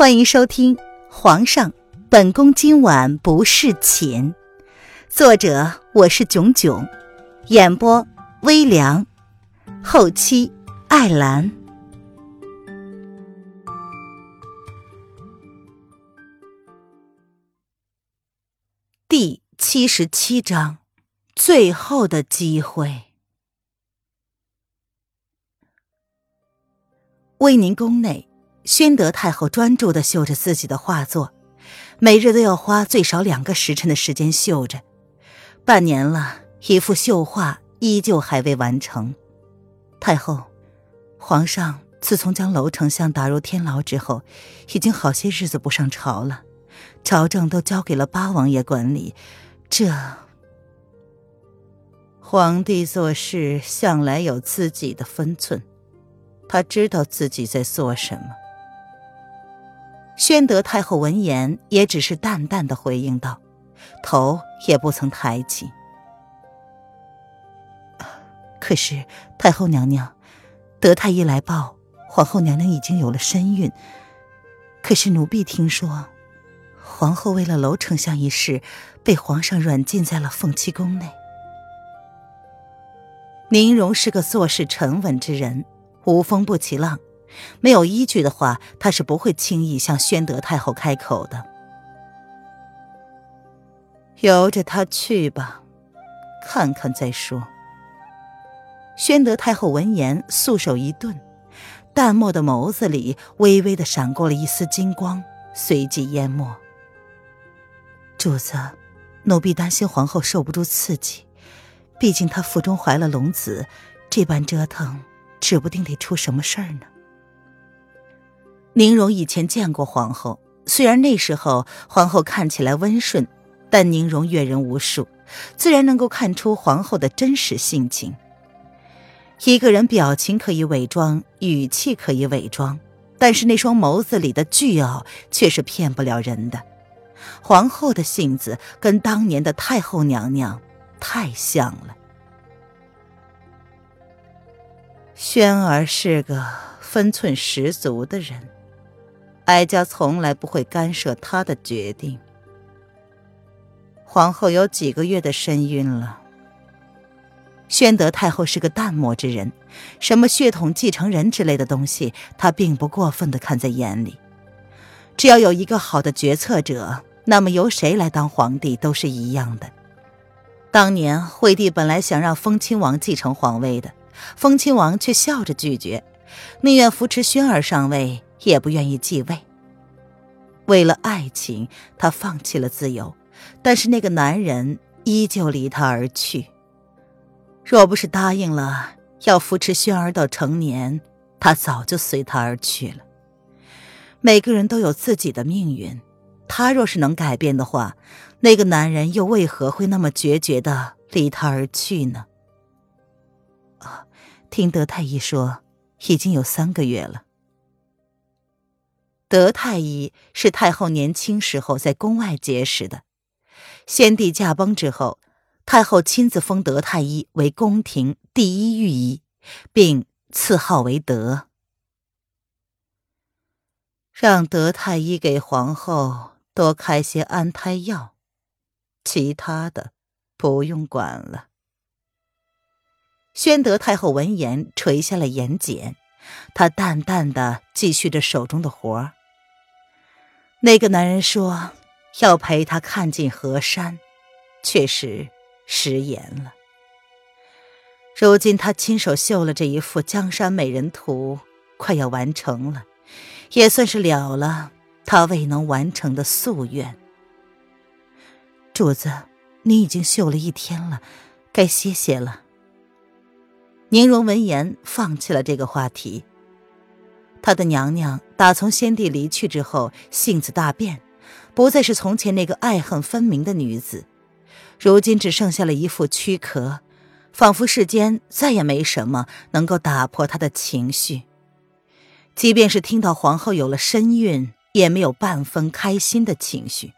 欢迎收听《皇上，本宫今晚不侍寝》，作者我是囧囧，演播微凉，后期艾兰。第七十七章，最后的机会。威宁宫内。宣德太后专注的绣着自己的画作，每日都要花最少两个时辰的时间绣着。半年了，一幅绣画依旧还未完成。太后，皇上自从将娄丞相打入天牢之后，已经好些日子不上朝了，朝政都交给了八王爷管理。这，皇帝做事向来有自己的分寸，他知道自己在做什么。宣德太后闻言，也只是淡淡的回应道，头也不曾抬起。可是太后娘娘，德太医来报，皇后娘娘已经有了身孕。可是奴婢听说，皇后为了娄丞相一事，被皇上软禁在了凤栖宫内。宁荣是个做事沉稳之人，无风不起浪。没有依据的话，他是不会轻易向宣德太后开口的。由着他去吧，看看再说。宣德太后闻言，素手一顿，淡漠的眸子里微微的闪过了一丝金光，随即淹没。主子，奴婢担心皇后受不住刺激，毕竟她腹中怀了龙子，这般折腾，指不定得出什么事儿呢。宁荣以前见过皇后，虽然那时候皇后看起来温顺，但宁荣阅人无数，自然能够看出皇后的真实性情。一个人表情可以伪装，语气可以伪装，但是那双眸子里的倨傲却是骗不了人的。皇后的性子跟当年的太后娘娘太像了。轩儿是个分寸十足的人。哀家从来不会干涉他的决定。皇后有几个月的身孕了。宣德太后是个淡漠之人，什么血统继承人之类的东西，她并不过分的看在眼里。只要有一个好的决策者，那么由谁来当皇帝都是一样的。当年惠帝本来想让封亲王继承皇位的，封亲王却笑着拒绝，宁愿扶持宣儿上位。也不愿意继位。为了爱情，他放弃了自由，但是那个男人依旧离他而去。若不是答应了要扶持轩儿到成年，他早就随他而去了。每个人都有自己的命运，他若是能改变的话，那个男人又为何会那么决绝的离他而去呢？听德太医说，已经有三个月了。德太医是太后年轻时候在宫外结识的，先帝驾崩之后，太后亲自封德太医为宫廷第一御医，并赐号为德，让德太医给皇后多开些安胎药，其他的不用管了。宣德太后闻言垂下了眼睑，她淡淡的继续着手中的活儿。那个男人说要陪他看尽河山，确实食言了。如今他亲手绣了这一幅《江山美人图》，快要完成了，也算是了了他未能完成的夙愿。主子，你已经绣了一天了，该歇歇了。宁荣闻言放弃了这个话题。他的娘娘打从先帝离去之后，性子大变，不再是从前那个爱恨分明的女子，如今只剩下了一副躯壳，仿佛世间再也没什么能够打破她的情绪。即便是听到皇后有了身孕，也没有半分开心的情绪。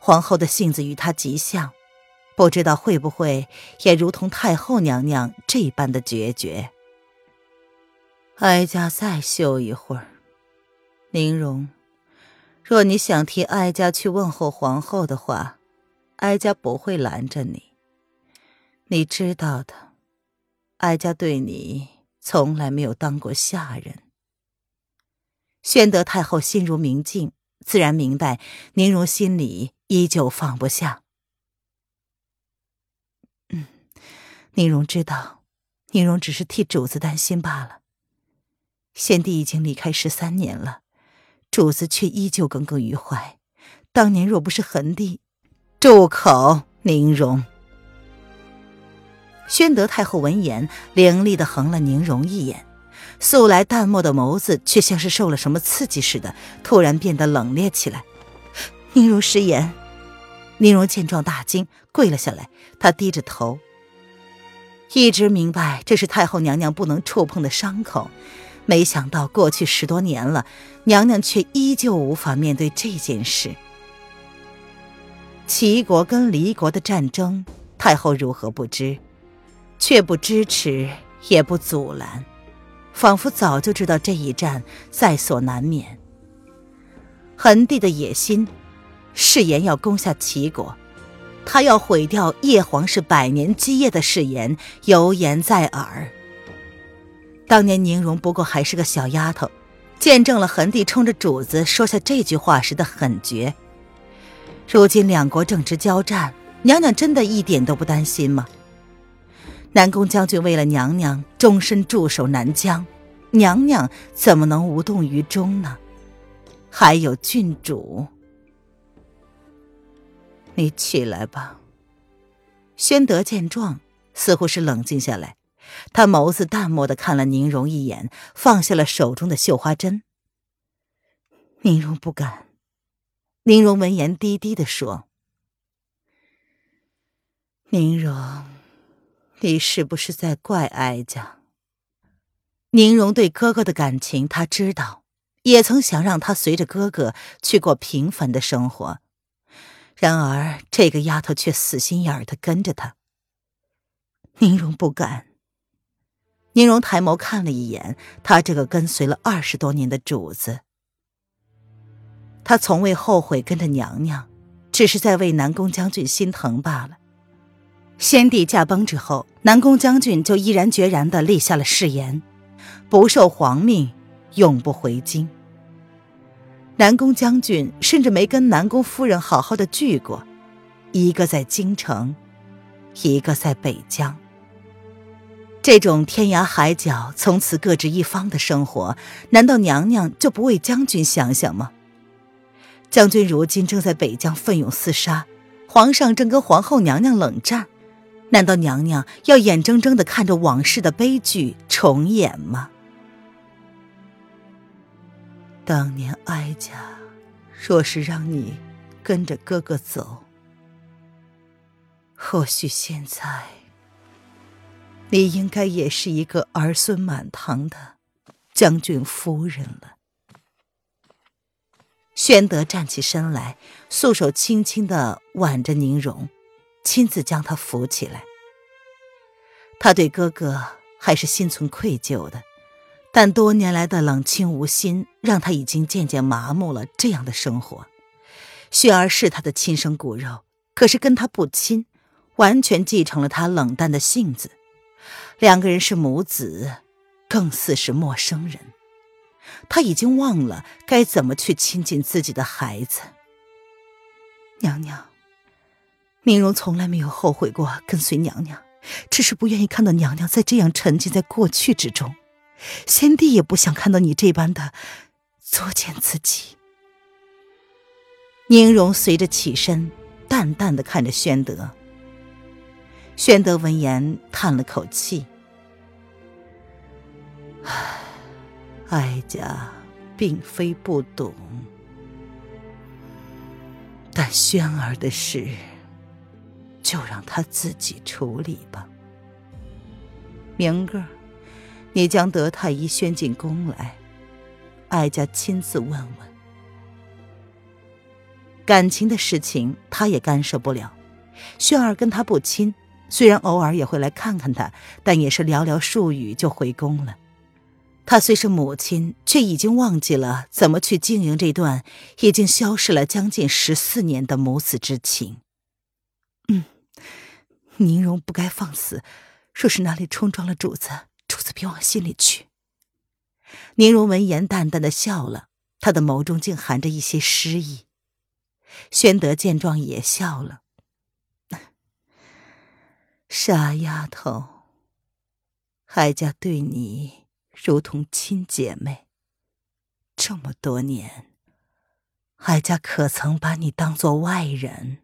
皇后的性子与她极像，不知道会不会也如同太后娘娘这般的决绝。哀家再绣一会儿，宁荣，若你想替哀家去问候皇后的话，哀家不会拦着你。你知道的，哀家对你从来没有当过下人。宣德太后心如明镜，自然明白宁荣心里依旧放不下。嗯，宁荣知道，宁荣只是替主子担心罢了。先帝已经离开十三年了。主子却依旧耿耿于怀。当年若不是恒帝，住口！宁荣。宣德太后闻言，凌厉的横了宁荣一眼，素来淡漠的眸子却像是受了什么刺激似的，突然变得冷冽起来。宁荣失言。宁荣见状大惊，跪了下来。他低着头，一直明白这是太后娘娘不能触碰的伤口。没想到过去十多年了，娘娘却依旧无法面对这件事。齐国跟离国的战争，太后如何不知？却不支持，也不阻拦，仿佛早就知道这一战在所难免。桓帝的野心，誓言要攻下齐国，他要毁掉叶皇室百年基业的誓言，犹言在耳。当年宁荣不过还是个小丫头，见证了桓帝冲着主子说下这句话时的狠绝。如今两国正值交战，娘娘真的一点都不担心吗？南宫将军为了娘娘终身驻守南疆，娘娘怎么能无动于衷呢？还有郡主，你起来吧。宣德见状，似乎是冷静下来。他眸子淡漠的看了宁荣一眼，放下了手中的绣花针。宁荣不敢。宁荣闻言低低的说：“宁荣，你是不是在怪哀家？”宁荣对哥哥的感情他知道，也曾想让他随着哥哥去过平凡的生活，然而这个丫头却死心眼儿的跟着他。宁荣不敢。宁荣抬眸看了一眼他这个跟随了二十多年的主子，他从未后悔跟着娘娘，只是在为南宫将军心疼罢了。先帝驾崩之后，南宫将军就毅然决然的立下了誓言，不受皇命，永不回京。南宫将军甚至没跟南宫夫人好好的聚过，一个在京城，一个在北疆。这种天涯海角、从此各执一方的生活，难道娘娘就不为将军想想吗？将军如今正在北疆奋勇厮杀，皇上正跟皇后娘娘冷战，难道娘娘要眼睁睁的看着往事的悲剧重演吗？当年哀家若是让你跟着哥哥走，或许现在。你应该也是一个儿孙满堂的将军夫人了。宣德站起身来，素手轻轻的挽着宁荣，亲自将她扶起来。他对哥哥还是心存愧疚的，但多年来的冷清无心，让他已经渐渐麻木了这样的生活。雪儿是他的亲生骨肉，可是跟他不亲，完全继承了他冷淡的性子。两个人是母子，更似是陌生人。他已经忘了该怎么去亲近自己的孩子。娘娘，宁荣从来没有后悔过跟随娘娘，只是不愿意看到娘娘再这样沉浸在过去之中。先帝也不想看到你这般的作践自己。宁荣随着起身，淡淡的看着宣德。宣德闻言叹了口气。唉，哀家并非不懂，但轩儿的事，就让他自己处理吧。明个儿，你将德太医宣进宫来，哀家亲自问问。感情的事情，他也干涉不了。轩儿跟他不亲，虽然偶尔也会来看看他，但也是寥寥数语就回宫了。他虽是母亲，却已经忘记了怎么去经营这段已经消失了将近十四年的母子之情。嗯，宁荣不该放肆。若是哪里冲撞了主子，主子别往心里去。宁荣闻言淡淡的笑了，他的眸中竟含着一些诗意。宣德见状也笑了，傻丫头，海家对你如同亲姐妹，这么多年，海家可曾把你当做外人？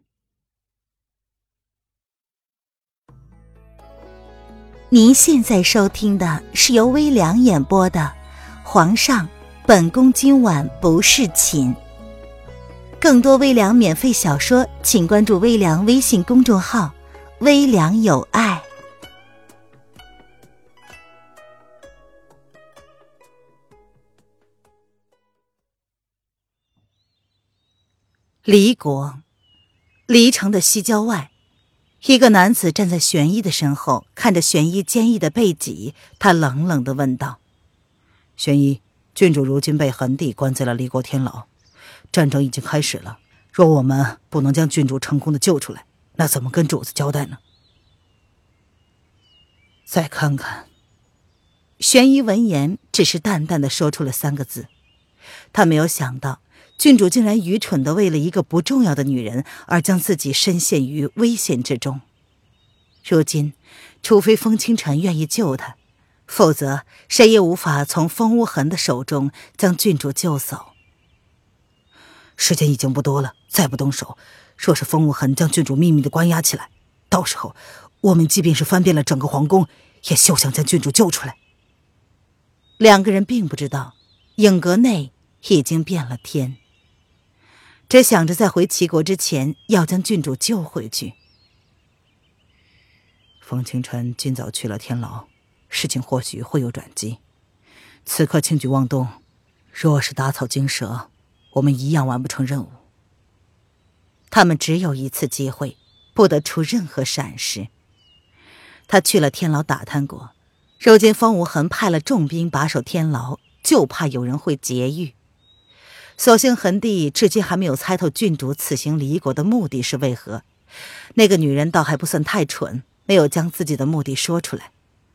您现在收听的是由微凉演播的《皇上，本宫今晚不是寝》。更多微凉免费小说，请关注微凉微信公众号“微凉有爱”。离国，离城的西郊外。一个男子站在玄一的身后，看着玄一坚毅的背脊，他冷冷的问道：“玄一，郡主如今被恒帝关在了离国天牢，战争已经开始了。若我们不能将郡主成功的救出来，那怎么跟主子交代呢？”再看看。玄一闻言，只是淡淡的说出了三个字，他没有想到。郡主竟然愚蠢的为了一个不重要的女人而将自己深陷于危险之中。如今，除非风清晨愿意救他，否则谁也无法从风无痕的手中将郡主救走。时间已经不多了，再不动手，若是风无痕将郡主秘密的关押起来，到时候我们即便是翻遍了整个皇宫，也休想将郡主救出来。两个人并不知道，影阁内已经变了天。只想着在回齐国之前要将郡主救回去。风清晨今早去了天牢，事情或许会有转机。此刻轻举妄动，若是打草惊蛇，我们一样完不成任务。他们只有一次机会，不得出任何闪失。他去了天牢打探过，如今风无痕派了重兵把守天牢，就怕有人会劫狱。所幸恒帝至今还没有猜透郡主此行离国的目的是为何，那个女人倒还不算太蠢，没有将自己的目的说出来，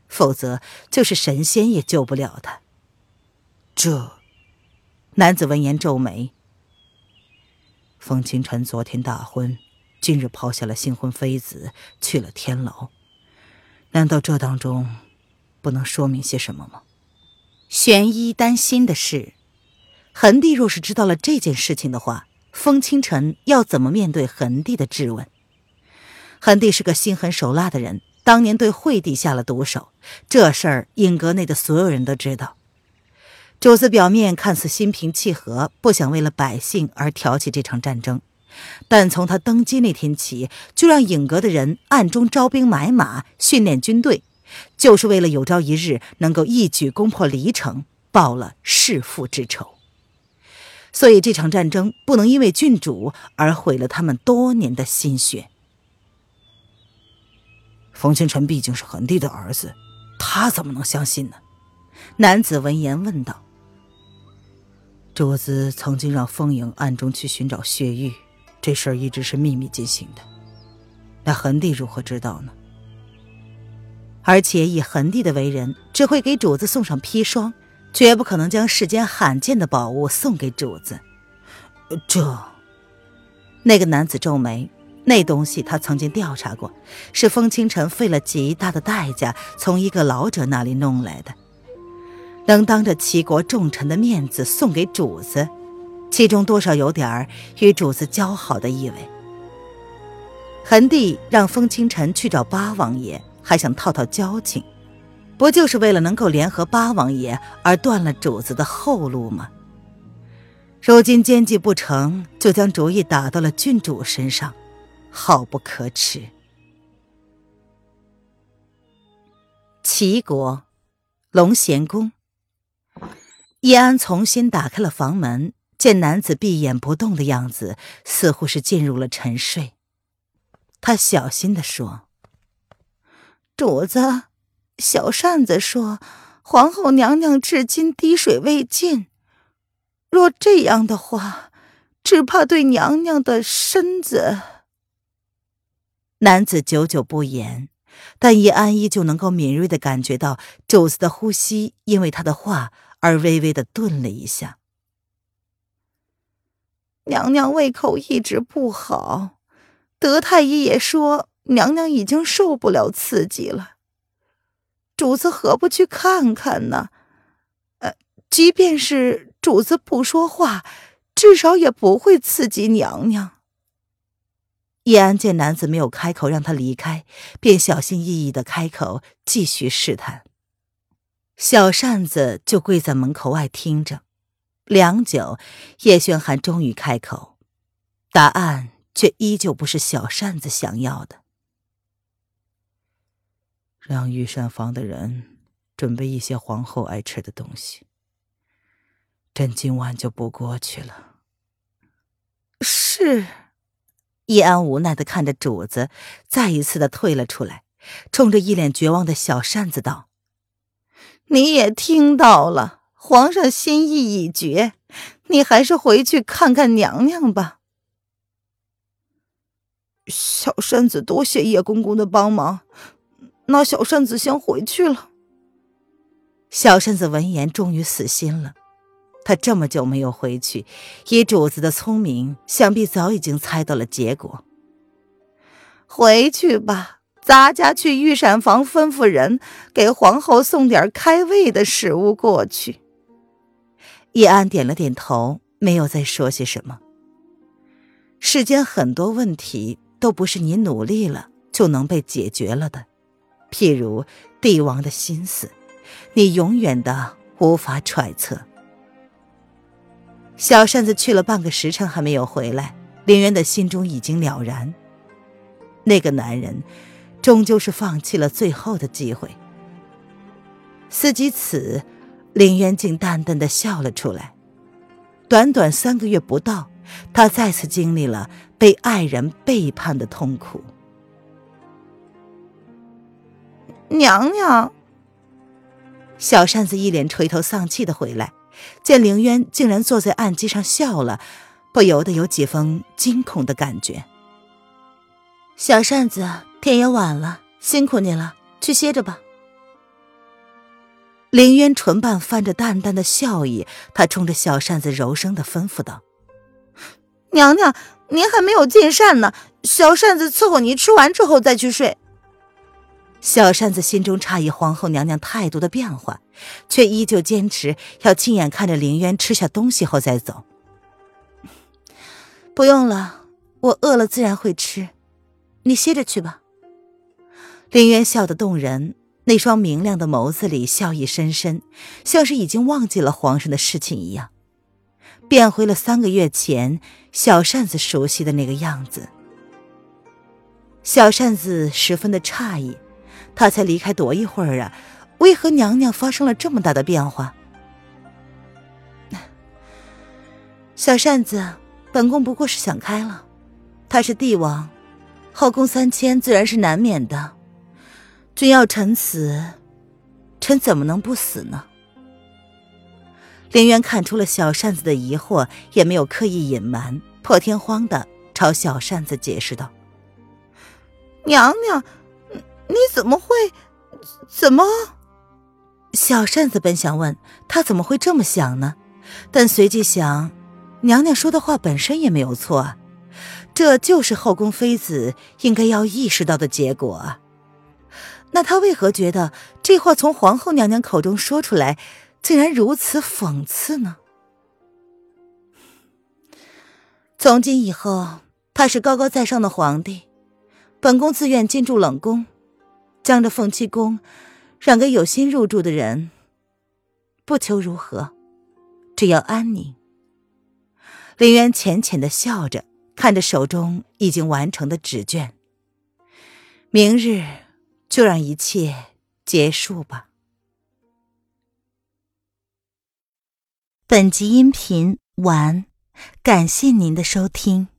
否则就是神仙也救不了她。这，男子闻言皱眉。风清晨昨天大婚，今日抛下了新婚妃子去了天牢，难道这当中不能说明些什么吗？玄一担心的是。恒帝若是知道了这件事情的话，风清晨要怎么面对恒帝的质问？恒帝是个心狠手辣的人，当年对惠帝下了毒手，这事儿影阁内的所有人都知道。主子表面看似心平气和，不想为了百姓而挑起这场战争，但从他登基那天起，就让影阁的人暗中招兵买马，训练军队，就是为了有朝一日能够一举攻破离城，报了弑父之仇。所以这场战争不能因为郡主而毁了他们多年的心血。冯清晨毕竟是恒帝的儿子，他怎么能相信呢？男子闻言问道：“主子曾经让风影暗中去寻找血玉，这事儿一直是秘密进行的。那恒帝如何知道呢？而且以恒帝的为人，只会给主子送上砒霜。”绝不可能将世间罕见的宝物送给主子。这，那个男子皱眉，那东西他曾经调查过，是风清晨费了极大的代价从一个老者那里弄来的，能当着齐国重臣的面子送给主子，其中多少有点儿与主子交好的意味。恒帝让风清晨去找八王爷，还想套套交情。不就是为了能够联合八王爷而断了主子的后路吗？如今奸计不成就将主意打到了郡主身上，好不可耻。齐国龙贤宫，叶安重新打开了房门，见男子闭眼不动的样子，似乎是进入了沉睡。他小心的说：“主子。”小扇子说：“皇后娘娘至今滴水未进。若这样的话，只怕对娘娘的身子……男子久久不言，但叶安依旧能够敏锐的感觉到主子的呼吸因为他的话而微微的顿了一下。娘娘胃口一直不好，德太医也说娘娘已经受不了刺激了。主子何不去看看呢？呃，即便是主子不说话，至少也不会刺激娘娘。叶安见男子没有开口让他离开，便小心翼翼的开口继续试探。小扇子就跪在门口外听着，良久，叶轩寒终于开口，答案却依旧不是小扇子想要的。让御膳房的人准备一些皇后爱吃的东西。朕今晚就不过去了。是，叶安无奈的看着主子，再一次的退了出来，冲着一脸绝望的小扇子道：“你也听到了，皇上心意已决，你还是回去看看娘娘吧。”小扇子多谢叶公公的帮忙。那小扇子先回去了。小扇子闻言，终于死心了。他这么久没有回去，以主子的聪明，想必早已经猜到了结果。回去吧，咱家去御膳房吩咐人给皇后送点开胃的食物过去。叶安点了点头，没有再说些什么。世间很多问题都不是你努力了就能被解决了的。譬如帝王的心思，你永远的无法揣测。小扇子去了半个时辰还没有回来，凌渊的心中已经了然。那个男人，终究是放弃了最后的机会。思及此，凌渊竟淡淡的笑了出来。短短三个月不到，他再次经历了被爱人背叛的痛苦。娘娘，小扇子一脸垂头丧气的回来，见凌渊竟然坐在案几上笑了，不由得有几分惊恐的感觉。小扇子，天也晚了，辛苦你了，去歇着吧。凌渊唇瓣泛着淡淡的笑意，他冲着小扇子柔声的吩咐道：“娘娘，您还没有进膳呢，小扇子伺候您吃完之后再去睡。”小扇子心中诧异皇后娘娘态度的变化，却依旧坚持要亲眼看着凌渊吃下东西后再走。不用了，我饿了自然会吃，你歇着去吧。林渊笑得动人，那双明亮的眸子里笑意深深，像是已经忘记了皇上的事情一样，变回了三个月前小扇子熟悉的那个样子。小扇子十分的诧异。他才离开多一会儿啊，为何娘娘发生了这么大的变化？小扇子，本宫不过是想开了。他是帝王，后宫三千自然是难免的。君要臣死，臣怎么能不死呢？凌渊看出了小扇子的疑惑，也没有刻意隐瞒，破天荒的朝小扇子解释道：“娘娘。”你怎么会？怎么？小扇子本想问他怎么会这么想呢，但随即想，娘娘说的话本身也没有错，这就是后宫妃子应该要意识到的结果。那他为何觉得这话从皇后娘娘口中说出来，竟然如此讽刺呢？从今以后，他是高高在上的皇帝，本宫自愿进驻冷宫。将这凤栖宫让给有心入住的人，不求如何，只要安宁。林渊浅浅的笑着，看着手中已经完成的纸卷。明日就让一切结束吧。本集音频完，感谢您的收听。